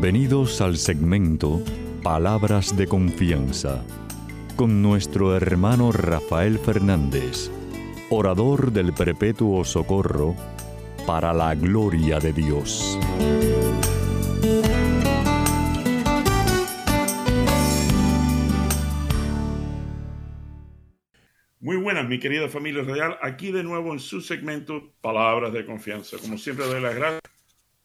Bienvenidos al segmento Palabras de Confianza con nuestro hermano Rafael Fernández, orador del Perpetuo Socorro, para la gloria de Dios. Muy buenas, mi querida familia real. Aquí de nuevo en su segmento Palabras de Confianza. Como siempre, doy las gracias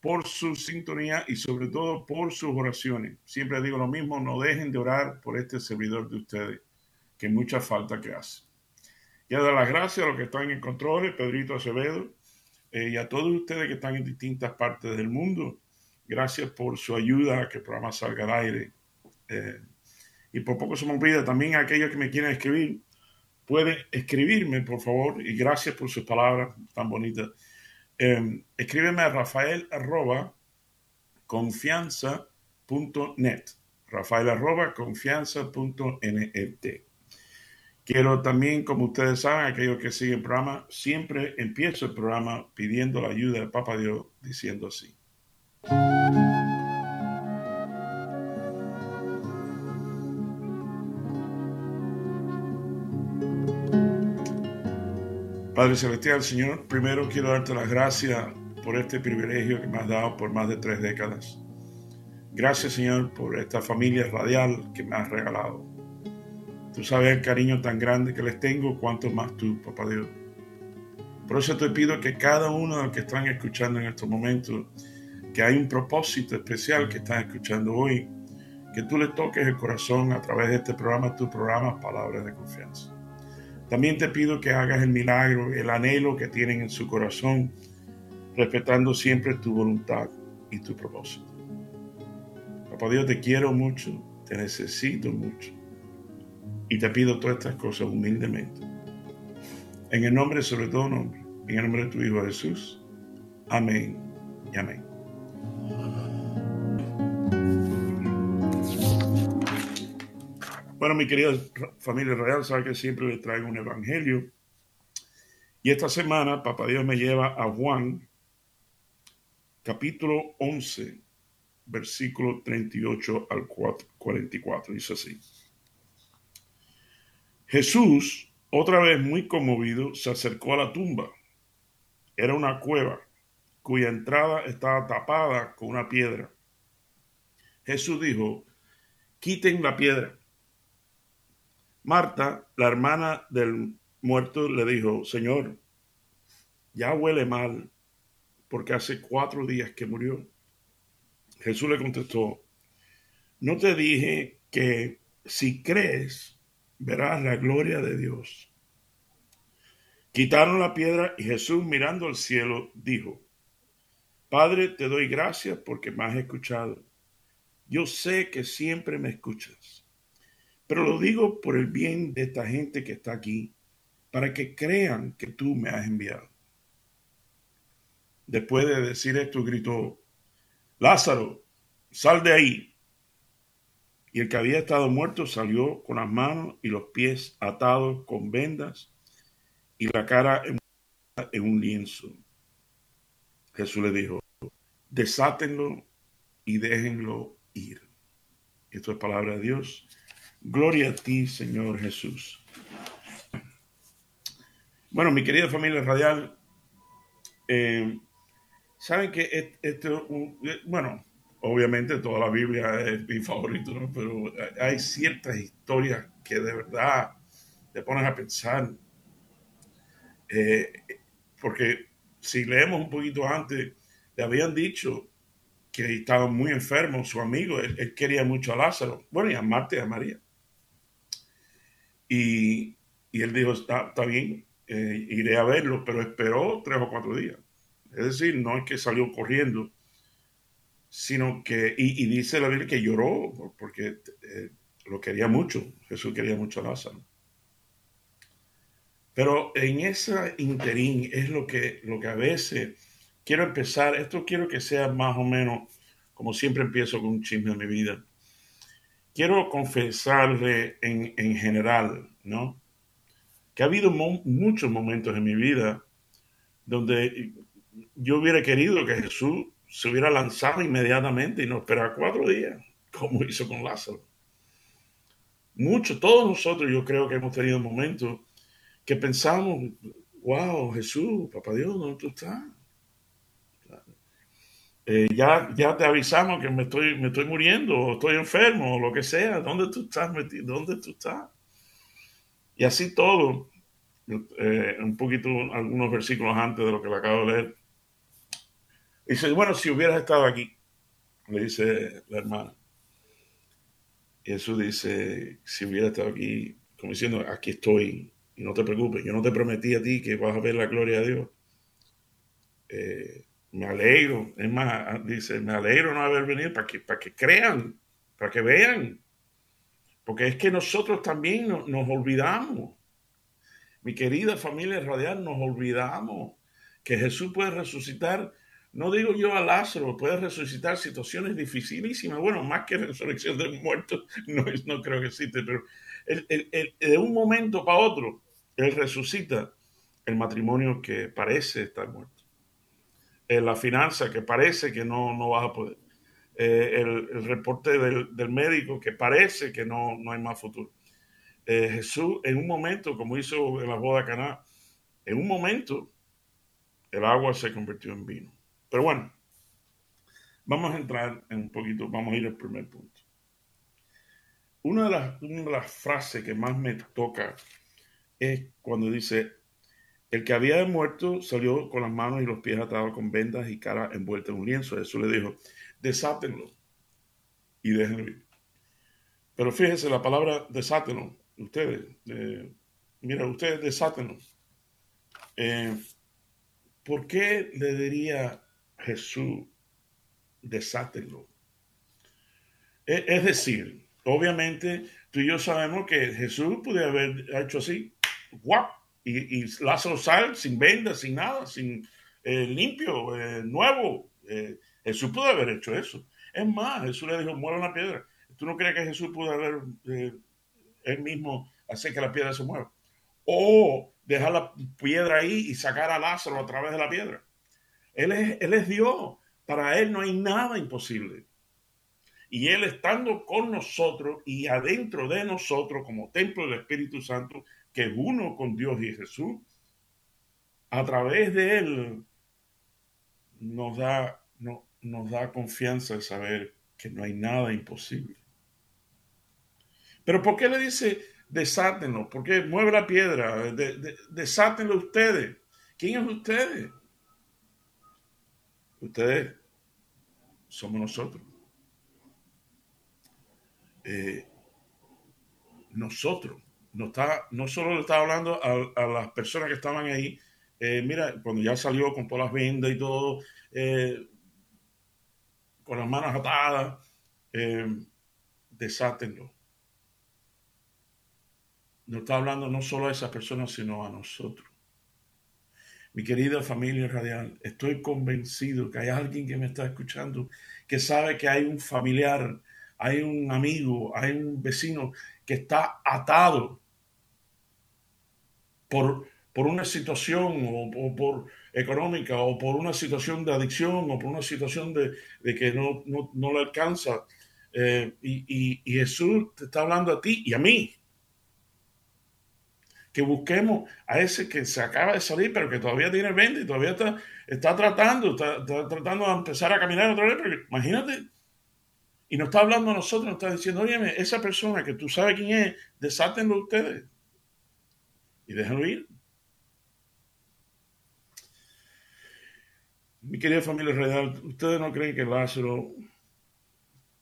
por su sintonía y sobre todo por sus oraciones. Siempre digo lo mismo, no dejen de orar por este servidor de ustedes, que mucha falta que hace. Ya doy las gracias a los que están en control, Pedrito Acevedo, eh, y a todos ustedes que están en distintas partes del mundo. Gracias por su ayuda a que el programa salga al aire. Eh, y por poco se me olvida también a aquellos que me quieren escribir pueden escribirme, por favor, y gracias por sus palabras tan bonitas. Eh, escríbeme a rafael arroba confianza.net. Rafael arroba confianza.net. Quiero también, como ustedes saben, aquellos que siguen el programa, siempre empiezo el programa pidiendo la ayuda de Papa Dios, diciendo así. Padre Celestial, Señor, primero quiero darte las gracias por este privilegio que me has dado por más de tres décadas. Gracias, Señor, por esta familia radial que me has regalado. Tú sabes el cariño tan grande que les tengo, cuanto más tú, Papá Dios. Por eso te pido que cada uno de los que están escuchando en estos momentos, que hay un propósito especial que están escuchando hoy, que tú le toques el corazón a través de este programa, tu programa Palabras de Confianza. También te pido que hagas el milagro, el anhelo que tienen en su corazón, respetando siempre tu voluntad y tu propósito. Papá Dios, te quiero mucho, te necesito mucho. Y te pido todas estas cosas humildemente. En el nombre, sobre todo nombre, en el nombre de tu Hijo Jesús. Amén y amén. Bueno, mi querida familia real, sabe que siempre les traigo un evangelio. Y esta semana, Papá Dios me lleva a Juan, capítulo 11, versículo 38 al 44. Dice así. Jesús, otra vez muy conmovido, se acercó a la tumba. Era una cueva cuya entrada estaba tapada con una piedra. Jesús dijo, quiten la piedra. Marta, la hermana del muerto, le dijo, Señor, ya huele mal porque hace cuatro días que murió. Jesús le contestó, no te dije que si crees, verás la gloria de Dios. Quitaron la piedra y Jesús mirando al cielo dijo, Padre, te doy gracias porque me has escuchado. Yo sé que siempre me escuchas. Pero lo digo por el bien de esta gente que está aquí, para que crean que tú me has enviado. Después de decir esto, gritó, Lázaro, sal de ahí. Y el que había estado muerto salió con las manos y los pies atados con vendas y la cara en un lienzo. Jesús le dijo, desátenlo y déjenlo ir. Esto es palabra de Dios. Gloria a ti, Señor Jesús. Bueno, mi querida familia radial, eh, saben que esto, bueno, obviamente toda la Biblia es mi favorito, ¿no? pero hay ciertas historias que de verdad te ponen a pensar. Eh, porque si leemos un poquito antes, le habían dicho que estaba muy enfermo su amigo, él, él, quería mucho a Lázaro, bueno, y a Marta y a María. Y, él dijo, está, bien, eh, iré a verlo, pero esperó tres o cuatro días. Es decir, no es que salió corriendo, sino que, y, dice la Biblia que lloró porque eh, lo quería mucho, Jesús quería mucho a Lázaro. Pero en esa interín es lo que, lo que a veces quiero empezar, esto quiero que sea más o menos, como siempre empiezo con un chisme de mi vida quiero confesarle en, en general, ¿no? Que ha habido muchos momentos en mi vida donde yo hubiera querido que Jesús se hubiera lanzado inmediatamente y no esperar cuatro días, como hizo con Lázaro. Muchos, todos nosotros yo creo que hemos tenido momentos que pensamos, wow, Jesús, papá Dios, ¿dónde tú estás? Eh, ya, ya te avisamos que me estoy, me estoy muriendo, o estoy enfermo, o lo que sea. ¿Dónde tú estás metido? ¿Dónde tú estás? Y así todo, eh, un poquito, algunos versículos antes de lo que le acabo de leer. Dice, bueno, si hubieras estado aquí, le dice la hermana. Jesús dice, si hubiera estado aquí, como diciendo, aquí estoy, y no te preocupes, yo no te prometí a ti que vas a ver la gloria de Dios. Eh, me alegro, es más, dice, me alegro no haber venido para que, para que crean, para que vean. Porque es que nosotros también nos, nos olvidamos. Mi querida familia radial, nos olvidamos que Jesús puede resucitar no digo yo a Lázaro, puede resucitar situaciones dificilísimas. Bueno, más que resurrección de muertos, no, no creo que existe, pero de un momento para otro, Él resucita el matrimonio que parece estar muerto la finanza que parece que no, no vas a poder, eh, el, reporte del, del, médico que parece que no, no hay más futuro. Eh, Jesús, en un momento, como hizo en la boda Caná, en un momento el agua se convirtió en vino. Pero bueno, vamos a entrar en un poquito, vamos a ir al primer punto. Una de, las, una de las frases que más me toca es cuando dice, el que había muerto salió con las manos y los pies atados con vendas y cara envuelta en un lienzo. Jesús le dijo, desátenlo y déjenlo ir. Pero fíjense, la palabra desátenlo, ustedes, eh, mira, ustedes desátenlo. Eh, ¿Por qué le diría Jesús, desátenlo? Es, es decir, obviamente tú y yo sabemos que Jesús puede haber hecho así, guap, y, y Lázaro sal sin vendas, sin nada, sin eh, limpio, eh, nuevo. Eh, Jesús pudo haber hecho eso. Es más, Jesús le dijo, mueva una piedra. ¿Tú no crees que Jesús pudo haber él mismo hacer que la piedra se mueva? O dejar la piedra ahí y sacar a Lázaro a través de la piedra. Él es, él es Dios. Para Él no hay nada imposible. Y Él estando con nosotros y adentro de nosotros como templo del Espíritu Santo, que es uno con Dios y Jesús, a través de Él nos da, no, nos da confianza de saber que no hay nada imposible. Pero ¿por qué le dice desátenlo? ¿Por qué mueve la piedra? De, desátenlo ustedes. ¿Quién es ustedes? Ustedes somos nosotros. Eh, nosotros no, está, no solo le estaba hablando a, las personas que estaban ahí, eh, mira, cuando ya salió con todas las vendas y todo, eh, con las manos atadas, desátenlo. No está hablando no solo a esas personas, sino a nosotros. Mi querida familia radial, estoy convencido que hay alguien que me está escuchando que sabe que hay un familiar, hay un amigo, hay un vecino que está atado por, por una situación o, por económica o por una situación de adicción o por una situación de, de que no, no, no, le alcanza. Eh, y, y, Jesús te está hablando a ti y a mí. Que busquemos a ese que se acaba de salir, pero que todavía tiene 20 y todavía está, está tratando, está, tratando de empezar a caminar otra vez. Pero imagínate, y nos está hablando a nosotros, nos está diciendo, oye, esa persona que tú sabes quién es, desátenlo ustedes y déjenlo ir. Mi querida familia real, ¿ustedes no creen que Lázaro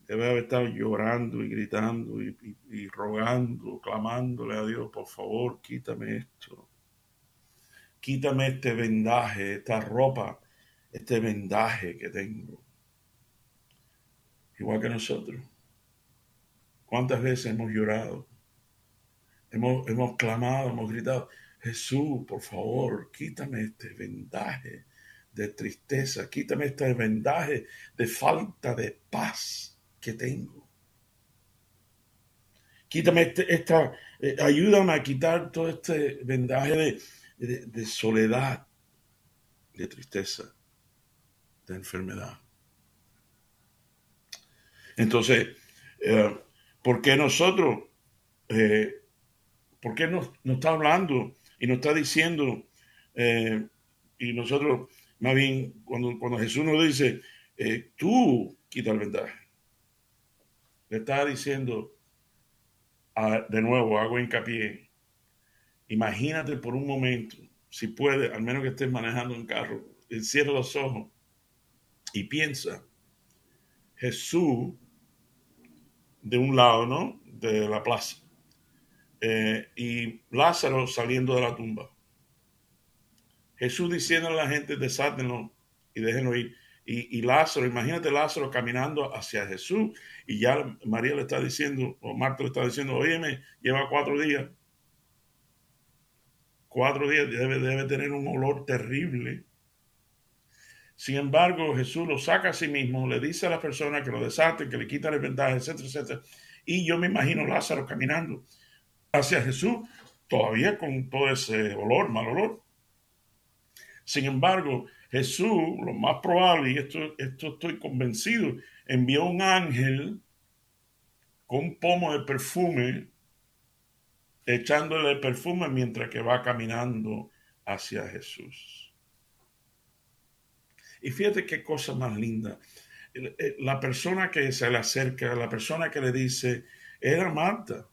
debe haber estado llorando y gritando y, rogando, clamándole a Dios, por favor, quítame esto? Quítame este vendaje, esta ropa, este vendaje que tengo. Igual que nosotros. ¿Cuántas veces hemos llorado? Hemos, clamado, hemos gritado, Jesús, por favor, quítame este vendaje de tristeza, quítame este vendaje de falta de paz que tengo. Quítame este, esta, eh, ayúdame a quitar todo este vendaje de soledad, de tristeza, de enfermedad. Entonces, eh, ¿por qué nosotros, eh, por qué nos, está hablando y nos está diciendo, eh, y nosotros, más bien, cuando, cuando Jesús nos dice, tú quita el vendaje, le está diciendo, de nuevo, hago hincapié, imagínate por un momento, si puede, al menos que estés manejando un carro, cierra los ojos y piensa, Jesús de un lado, ¿no? De la plaza. Eh, y Lázaro saliendo de la tumba. Jesús diciendo a la gente, desátenlo y déjenlo ir. Y, Lázaro, imagínate Lázaro caminando hacia Jesús y ya María le está diciendo, o Marta le está diciendo, óyeme, lleva cuatro días. Cuatro días debe, debe tener un olor terrible. Sin embargo, Jesús lo saca a sí mismo, le dice a la persona que lo desaten, que le quita el vendaje, etcétera, etcétera. Y yo me imagino Lázaro caminando hacia Jesús, todavía con todo ese olor, mal olor. Sin embargo, Jesús, lo más probable, y esto, esto estoy convencido, envió un ángel con un pomo de perfume, echándole el perfume mientras que va caminando hacia Jesús. Y fíjate qué cosa más linda. La persona que se le acerca, la persona que le dice, era Marta.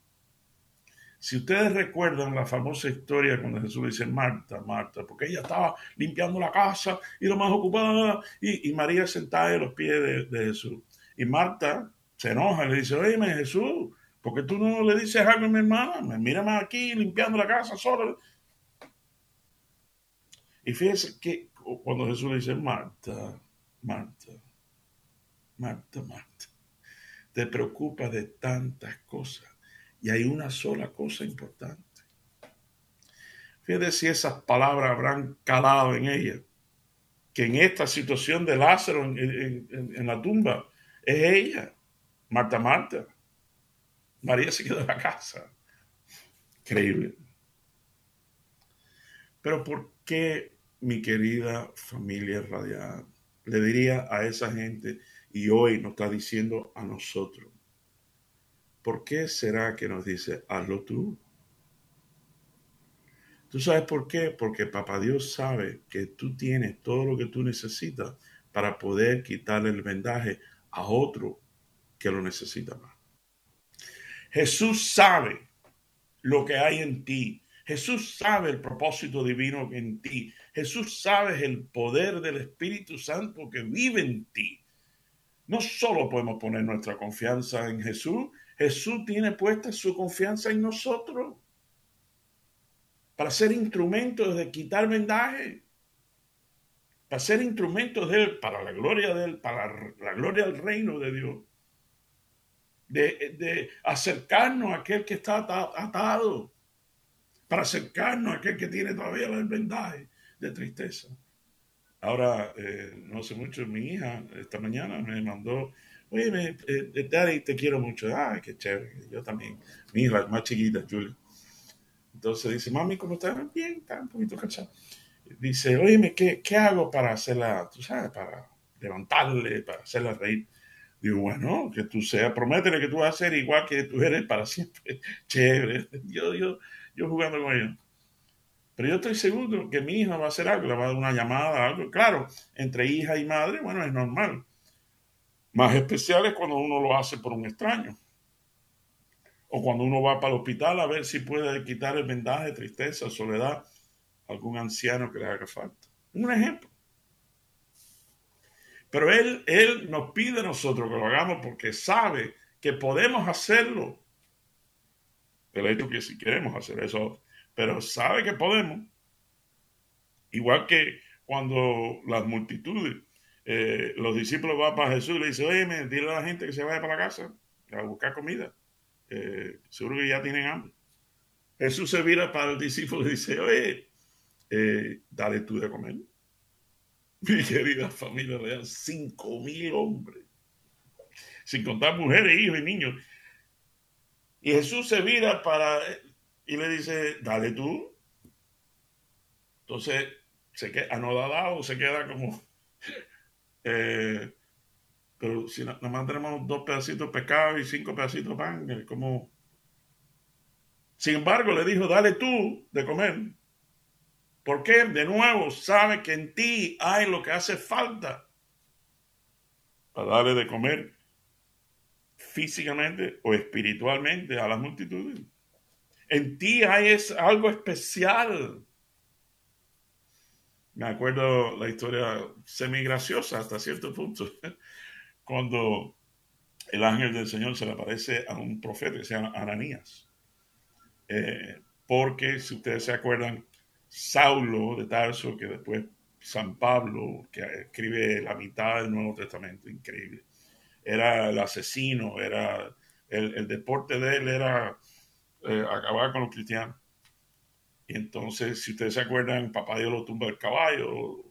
Si ustedes recuerdan la famosa historia cuando Jesús dice Marta, Marta, porque ella estaba limpiando la casa y lo más ocupada, y, María sentada a los pies de, Jesús. Y Marta se enoja y le dice, oye, Jesús, ¿por qué tú no le dices algo a mi hermana? Mírame aquí limpiando la casa sola. Y fíjense que cuando Jesús le dice, Marta, Marta, Marta, Marta, te preocupas de tantas cosas y hay una sola cosa importante. Fíjate si esas palabras habrán calado en ella, que en esta situación de Lázaro en, la tumba es ella, Marta, Marta. María se quedó en la casa. Increíble. Pero ¿por qué mi querida familia radial, le diría a esa gente, y hoy nos está diciendo a nosotros, ¿por qué será que nos dice, hazlo tú? ¿Tú sabes por qué? Porque Papá Dios sabe que tú tienes todo lo que tú necesitas para poder quitarle el vendaje a otro que lo necesita más. Jesús sabe lo que hay en ti. Jesús sabe el propósito divino en ti. Jesús sabe el poder del Espíritu Santo que vive en ti. No solo podemos poner nuestra confianza en Jesús, Jesús tiene puesta su confianza en nosotros para ser instrumentos de quitar vendaje, para ser instrumentos de Él, para la gloria de Él, para la gloria del reino de Dios, de, de acercarnos a aquel que está atado para acercarnos a aquel que tiene todavía el vendaje de tristeza. Ahora, eh, no sé mucho, mi hija esta mañana me mandó, oye, me, eh, Daddy, te quiero mucho. Ay, qué chévere, yo también. Mi hija más chiquita, Julia. Entonces dice, mami, ¿cómo estás? Bien, está un poquito cansado. Dice, oye, ¿qué, ¿qué hago para hacerla, tú sabes, para levantarle, para hacerla reír? Digo, bueno, que tú seas, prométele que tú vas a ser igual que tú eres para siempre. Chévere. Yo, yo, yo jugando con ella. Pero yo estoy seguro que mi hija va a hacer algo, le va a dar una llamada, algo. Claro, entre hija y madre, bueno, es normal. Más especial es cuando uno lo hace por un extraño. O cuando uno va para el hospital a ver si puede quitar el vendaje, tristeza, soledad, algún anciano que le haga falta. Un ejemplo. Pero él, él nos pide a nosotros que lo hagamos porque sabe que podemos hacerlo el hecho que si queremos hacer eso, pero sabe que podemos. Igual que cuando las multitudes, eh, los discípulos van para Jesús y le dicen, oye, dile a la gente que se vaya para la casa a buscar comida. Seguro que ya tienen hambre. Jesús se vira para el discípulo y dice, oye, eh, dale tú de comer. Mi querida familia real, cinco mil hombres, sin contar mujeres, hijos y niños. Y Jesús se vira para y le dice, dale tú. Entonces, se queda anodadado, se queda como, eh, Pero si nada más tenemos dos pedacitos de pescado y cinco pedacitos de pan, como... Sin embargo, le dijo, dale tú de comer. Porque de nuevo sabe que en ti hay lo que hace falta para darle de comer físicamente o espiritualmente a las multitudes. En ti hay es algo especial. Me acuerdo la historia semi graciosa hasta cierto punto, cuando el ángel del Señor se le aparece a un profeta que se llama Ananías. Eh, porque si ustedes se acuerdan, Saulo de Tarso, que después San Pablo, que escribe la mitad del Nuevo Testamento, increíble, era el asesino, era el, deporte de él era eh, acabar con los cristianos. Y entonces, si ustedes se acuerdan, papá Dios lo tumba el caballo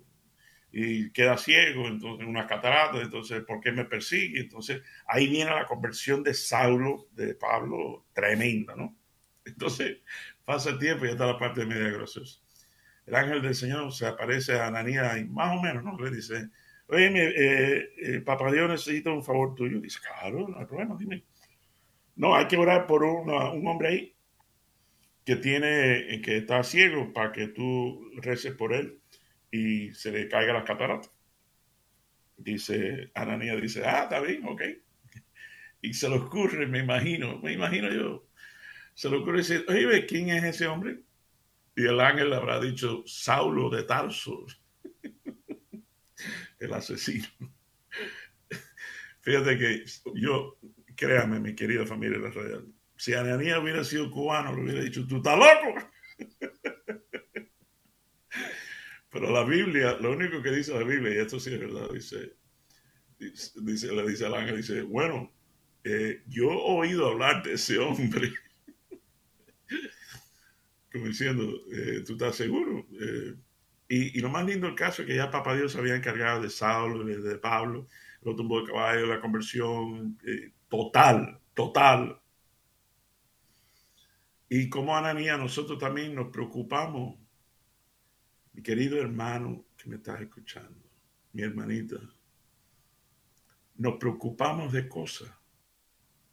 y queda ciego, entonces unas cataratas, entonces, ¿por qué me persigue? Entonces, ahí viene la conversión de Saulo, de Pablo, tremenda, ¿no? Entonces, pasa el tiempo y ya está la parte de graciosa. El ángel del Señor se aparece a Ananías y más o menos, ¿no? Le dice, oye, eh, eh, papá Dios necesita un favor tuyo. Dice, claro, no hay problema, dime. No, hay que orar por un hombre ahí que tiene, eh, que está ciego para que tú reces por él y se le caiga las cataratas. Dice, Ananías dice, ah, está bien, ok. Y se le ocurre, me imagino, me imagino yo, se le ocurre decir, oye, ¿quién es ese hombre? Y el ángel le habrá dicho, Saulo de Tarso, el asesino. Fíjate que yo, créame, mi querida familia de Israel, si Ananías hubiera sido cubano, le hubiera dicho, tú estás loco. Pero la Biblia, lo único que dice la Biblia, y esto sí es verdad, dice, dice, le dice al ángel, dice, bueno, eh, yo he oído hablar de ese hombre. Como diciendo, eh, ¿tú estás seguro? Eh, y, lo más lindo del caso es que ya Papá Dios se había encargado de Saulo, de, de Pablo, lo tumbó de caballo, la conversión total, total. Y como Ananía, nosotros también nos preocupamos, mi querido hermano que me estás escuchando, mi hermanita, nos preocupamos de cosas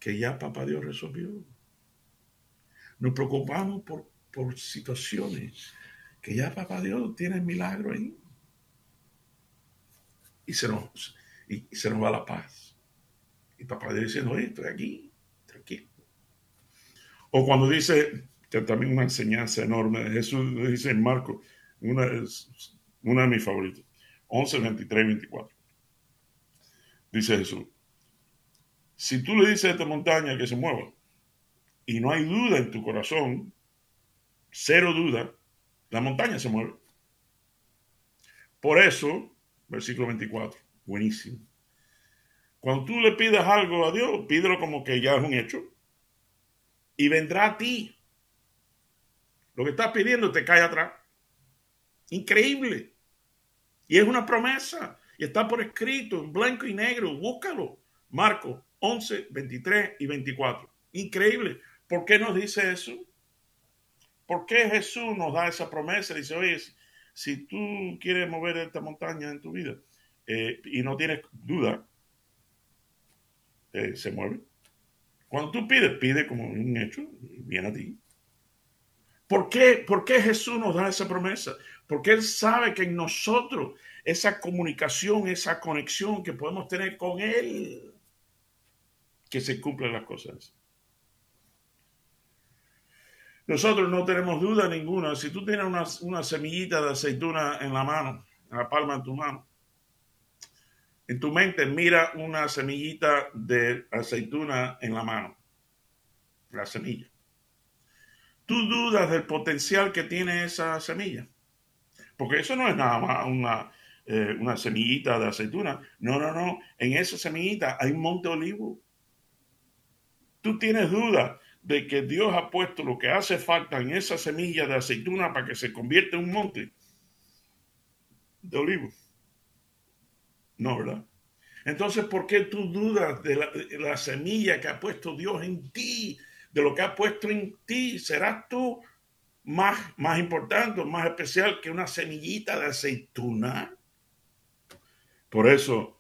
que ya Papá Dios resolvió. Nos preocupamos por, por situaciones que ya Papá Dios tiene el milagro ahí. Y se nos, y, se nos va la paz. Y Papá Dios diciendo, oye, estoy aquí, tranquilo. O cuando dice, que también una enseñanza enorme, Jesús dice en Marco, una, una de mis favoritas, 11, 23, 24. Dice Jesús, si tú le dices a esta montaña que se mueva y no hay duda en tu corazón, cero duda, la montaña se mueve. Por eso, versículo 24, buenísimo. Cuando tú le pides algo a Dios, pídelo como que ya es un hecho y vendrá a ti. Lo que estás pidiendo te cae atrás. Increíble. Y es una promesa. Y está por escrito en blanco y negro. Búscalo. Marco 11, 23 y 24. Increíble. ¿Por qué nos dice eso? ¿Por qué Jesús nos da esa promesa? Dice, oye, si tú quieres mover esta montaña en tu vida eh, y no tienes duda, eh, se mueve. Cuando tú pides, pide como un hecho, viene a ti. ¿Por qué? ¿Por qué Jesús nos da esa promesa? Porque Él sabe que en nosotros esa comunicación, esa conexión que podemos tener con Él, que se cumplen las cosas. Nosotros no tenemos duda ninguna. Si tú tienes una, semillita de aceituna en la mano, en la palma de tu mano, en tu mente mira una semillita de aceituna en la mano, la semilla. Tú dudas del potencial que tiene esa semilla, porque eso no es nada más una, eh, semillita de aceituna. No, no, no. En esa semillita hay un monte olivo. Tú tienes duda de que Dios ha puesto lo que hace falta en esa semilla de aceituna para que se convierta en un monte de olivo. No, ¿verdad? Entonces, ¿por qué tú dudas de la, semilla que ha puesto Dios en ti? De lo que ha puesto en ti. ¿Serás tú más, más importante, más especial que una semillita de aceituna? Por eso,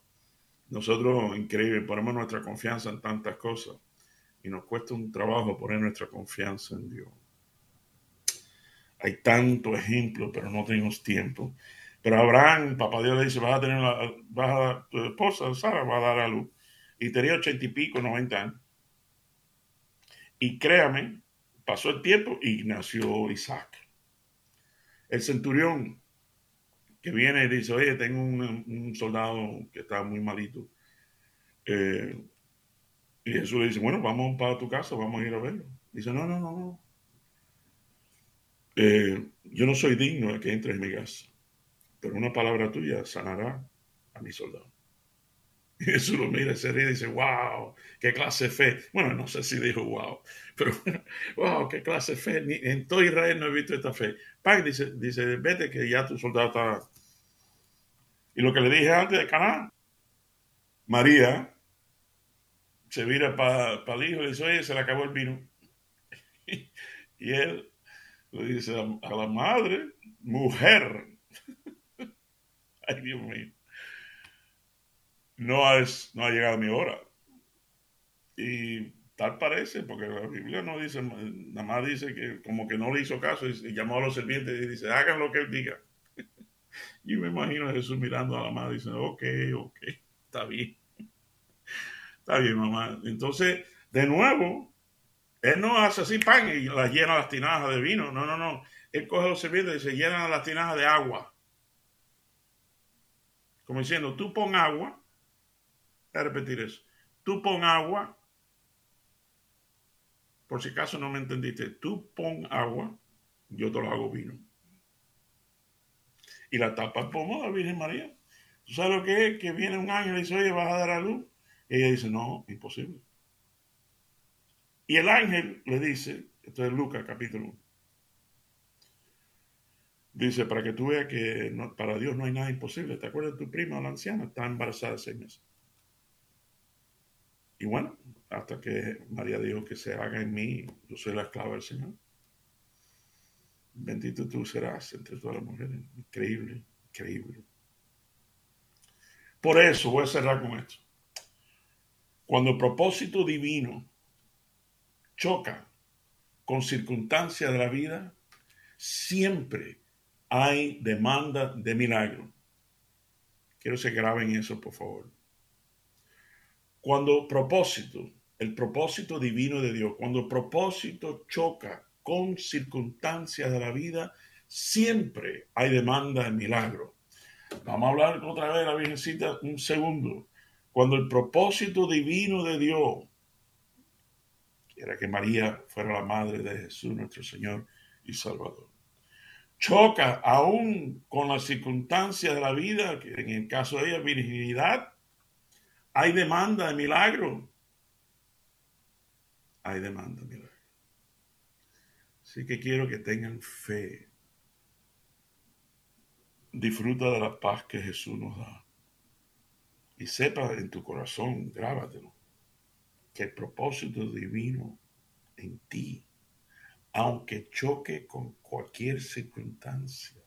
nosotros, increíble, ponemos nuestra confianza en tantas cosas y nos cuesta un trabajo poner nuestra confianza en Dios. Hay tanto ejemplo, pero no tenemos tiempo. Pero Abraham, papá Dios le dice, vas a tener la, vas a, tu esposa, Sara, va a dar a luz. Y tenía ochenta y pico, noventa años. Y créame, pasó el tiempo y nació Isaac. El centurión que viene y dice, oye, tengo un, soldado que está muy malito. Eh, y Jesús le dice, bueno, vamos para tu casa, vamos a ir a verlo. Dice, no, no, no, no. Eh, yo no soy digno de que entres en mi casa, pero una palabra tuya sanará a mi soldado. Y Jesús lo mira, se ríe y dice, wow, qué clase de fe. Bueno, no sé si dijo wow, pero wow, qué clase de fe. en todo Israel no he visto esta fe. Pan dice, dice, vete que ya tu soldado está. Y lo que le dije antes de Canaán, María se vira para el hijo y dice, oye, se le acabó el vino. y él le dice a, la madre, mujer. Ay, Dios mío. No, es, no ha llegado mi hora. Y tal parece, porque la Biblia no dice, nada más dice que como que no le hizo caso y, llamó a los sirvientes y dice, hagan lo que él diga. y me imagino a Jesús mirando a la madre diciendo, ok, ok, está bien. Está bien, mamá. Entonces, de nuevo, él no hace así pan y la llena las tinajas de vino. No, no, no. Él coge los sirvientes y se llena las tinajas de agua. Como diciendo, tú pon agua. Voy a repetir eso. Tú pon agua. Por si acaso no me entendiste. Tú pon agua. Yo te lo hago vino. Y la tapa el pomo de la Virgen María. ¿Tú sabes lo que es? Que viene un ángel y dice, oye, vas a dar a luz. Ella dice, no, imposible. Y el ángel le dice, esto es Lucas capítulo 1, dice, para que tú veas que para Dios no hay nada imposible. ¿Te acuerdas de tu prima, la anciana? Está embarazada seis meses. Y bueno, hasta que María dijo que se haga en mí, yo soy la esclava del Señor. Bendito tú serás entre todas las mujeres. Increíble, increíble. Por eso voy a cerrar con esto. Cuando el propósito divino choca con circunstancias de la vida, siempre hay demanda de milagro. Quiero que se graben eso, por favor. Cuando propósito, el propósito divino de Dios, cuando propósito choca con circunstancias de la vida, siempre hay demanda de milagro. Vamos a hablar otra vez la Virgencita un segundo. Cuando el propósito divino de Dios era que María fuera la madre de Jesús, nuestro Señor y Salvador. Choca aún con las circunstancias de la vida, que en el caso de ella, virginidad, hay demanda de milagro. Hay demanda de milagro. Así que quiero que tengan fe. Disfruta de la paz que Jesús nos da. Y sepa en tu corazón, grábatelo que el propósito divino en ti, aunque choque con cualquier circunstancia,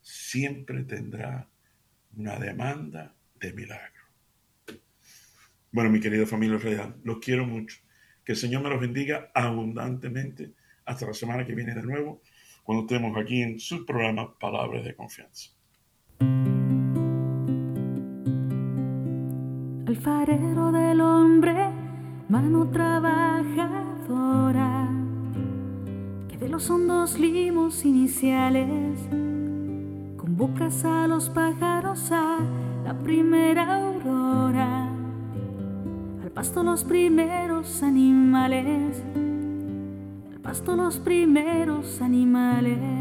siempre tendrá una demanda de milagro. Bueno, mi querida familia real, los quiero mucho. Que el Señor me los bendiga abundantemente. Hasta la semana que viene de nuevo, cuando estemos aquí en su programa Palabras de Confianza. Alfarero del hombre mano trabajadora, que de los hondos limos iniciales convocas a los pájaros a la primera aurora, al pasto los primeros animales, al pasto los primeros animales.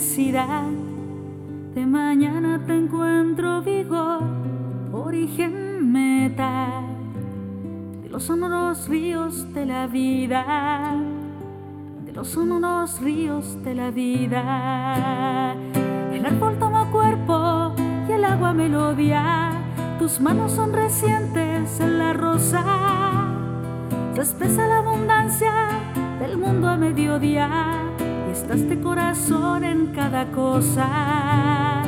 De mañana te encuentro vigor, origen meta de los sonoros ríos de la vida, de los sonoros ríos de la vida. El árbol toma cuerpo y el agua melodía, tus manos son recientes en la rosa. Se espesa la abundancia del mundo a mediodía este corazón en cada cosa.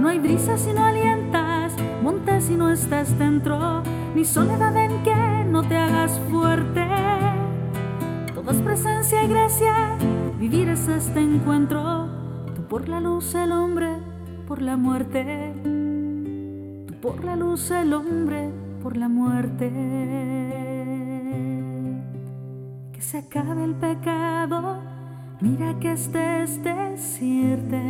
No hay brisa si no alientas, montes si no estás dentro, ni soledad en que no te hagas fuerte. Todo es presencia y gracia, vivir es este encuentro. Tú por la luz, el hombre, por la muerte. Tú por la luz, el hombre, por la muerte. Que se acabe el pecado, mira que estés decirte.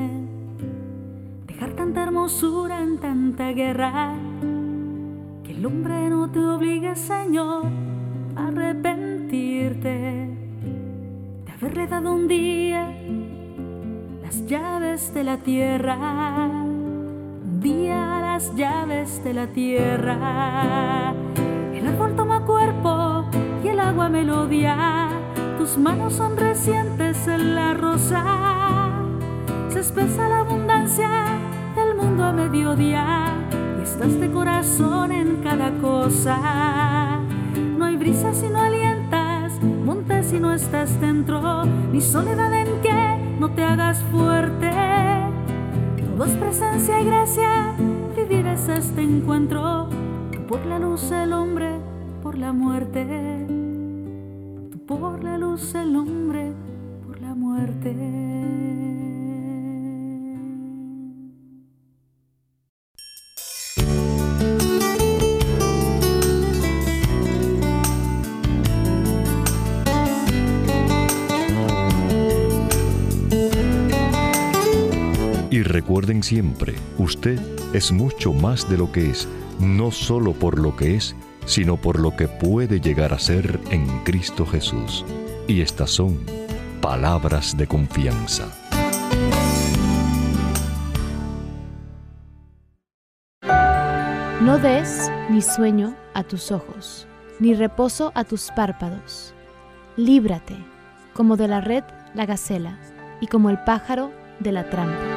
Dejar tanta hermosura en tanta guerra. Que el hombre no te obligue, Señor, a arrepentirte de haberle dado un día las llaves de la tierra. Un día las llaves de la tierra. El árbol toma cuerpo y el agua melodía. Tus manos son recientes en la rosa. Se espesa la abundancia del mundo a mediodía. Y estás de corazón en cada cosa. No hay brisa si no alientas, montes si no estás dentro, ni soledad en que no te hagas fuerte. Todo es presencia y gracia, vivir es este encuentro. Por la luz el hombre, por la muerte. El hombre, por la muerte. Y recuerden siempre, usted es mucho más de lo que es, no solo por lo que es, sino por lo que puede llegar a ser en Cristo Jesús. Y estas son palabras de confianza. No des ni sueño a tus ojos, ni reposo a tus párpados. Líbrate, como de la red la gacela, y como el pájaro de la trampa.